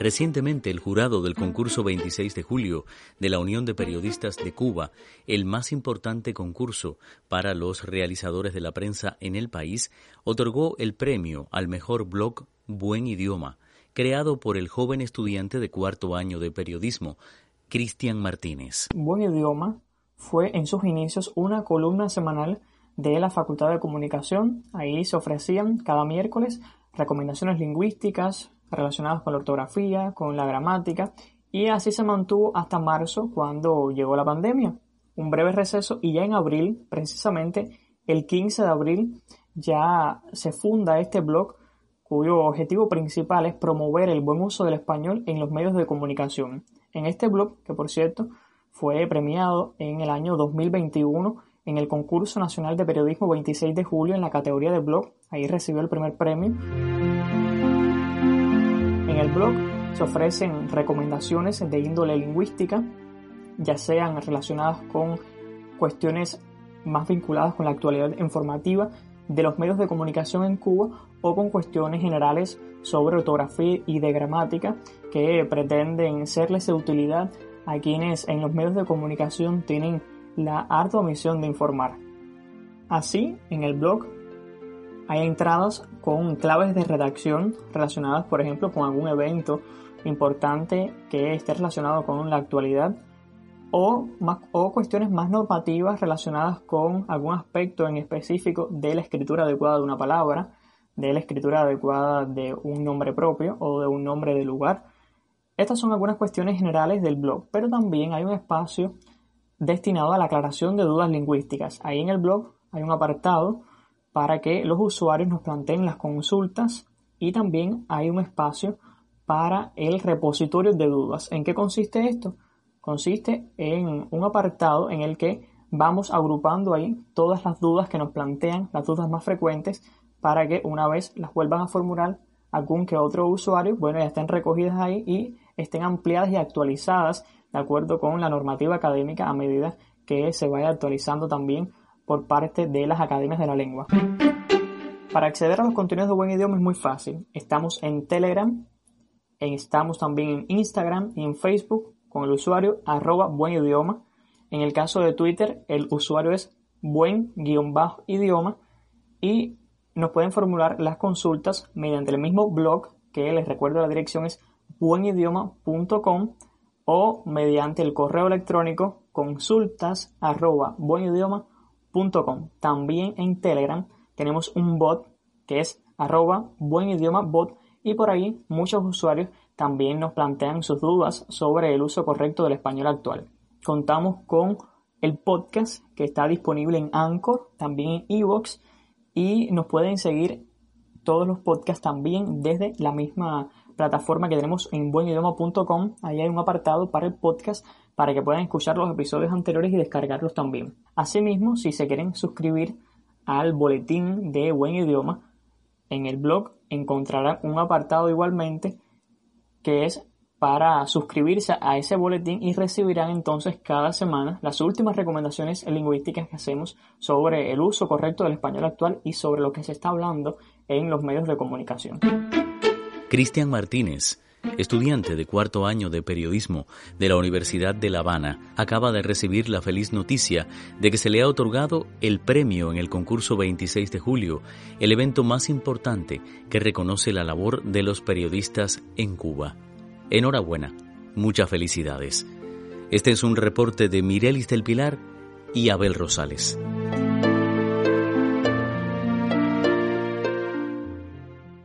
Recientemente, el jurado del concurso 26 de julio de la Unión de Periodistas de Cuba, el más importante concurso para los realizadores de la prensa en el país, otorgó el premio al mejor blog Buen Idioma, creado por el joven estudiante de cuarto año de periodismo, Cristian Martínez. Buen Idioma fue en sus inicios una columna semanal de la Facultad de Comunicación. Ahí se ofrecían cada miércoles recomendaciones lingüísticas, relacionadas con la ortografía, con la gramática, y así se mantuvo hasta marzo cuando llegó la pandemia. Un breve receso y ya en abril, precisamente el 15 de abril, ya se funda este blog cuyo objetivo principal es promover el buen uso del español en los medios de comunicación. En este blog, que por cierto fue premiado en el año 2021 en el concurso nacional de periodismo 26 de julio en la categoría de blog, ahí recibió el primer premio el blog se ofrecen recomendaciones de índole lingüística, ya sean relacionadas con cuestiones más vinculadas con la actualidad informativa de los medios de comunicación en Cuba o con cuestiones generales sobre ortografía y de gramática que pretenden serles de utilidad a quienes en los medios de comunicación tienen la ardua misión de informar. Así, en el blog hay entradas con claves de redacción relacionadas, por ejemplo, con algún evento importante que esté relacionado con la actualidad o, o cuestiones más normativas relacionadas con algún aspecto en específico de la escritura adecuada de una palabra, de la escritura adecuada de un nombre propio o de un nombre de lugar. Estas son algunas cuestiones generales del blog, pero también hay un espacio destinado a la aclaración de dudas lingüísticas. Ahí en el blog hay un apartado para que los usuarios nos planteen las consultas y también hay un espacio para el repositorio de dudas. ¿En qué consiste esto? Consiste en un apartado en el que vamos agrupando ahí todas las dudas que nos plantean, las dudas más frecuentes, para que una vez las vuelvan a formular algún que otro usuario, bueno, ya estén recogidas ahí y estén ampliadas y actualizadas de acuerdo con la normativa académica a medida que se vaya actualizando también por parte de las academias de la lengua. Para acceder a los contenidos de buen idioma es muy fácil. Estamos en Telegram, estamos también en Instagram y en Facebook con el usuario arroba buen idioma. En el caso de Twitter, el usuario es buen-idioma y nos pueden formular las consultas mediante el mismo blog que les recuerdo la dirección es buenidioma.com o mediante el correo electrónico consultas arroba buenidioma.com también en Telegram tenemos un bot que es arroba buen idioma bot y por ahí muchos usuarios también nos plantean sus dudas sobre el uso correcto del español actual. Contamos con el podcast que está disponible en Anchor, también en Evox y nos pueden seguir todos los podcasts también desde la misma plataforma que tenemos en buenidioma.com. Ahí hay un apartado para el podcast para que puedan escuchar los episodios anteriores y descargarlos también. Asimismo, si se quieren suscribir al boletín de Buen Idioma, en el blog encontrarán un apartado igualmente que es para suscribirse a ese boletín y recibirán entonces cada semana las últimas recomendaciones lingüísticas que hacemos sobre el uso correcto del español actual y sobre lo que se está hablando en los medios de comunicación. Cristian Martínez estudiante de cuarto año de periodismo de la Universidad de La Habana, acaba de recibir la feliz noticia de que se le ha otorgado el premio en el concurso 26 de julio, el evento más importante que reconoce la labor de los periodistas en Cuba. Enhorabuena, muchas felicidades. Este es un reporte de Mirelis del Pilar y Abel Rosales.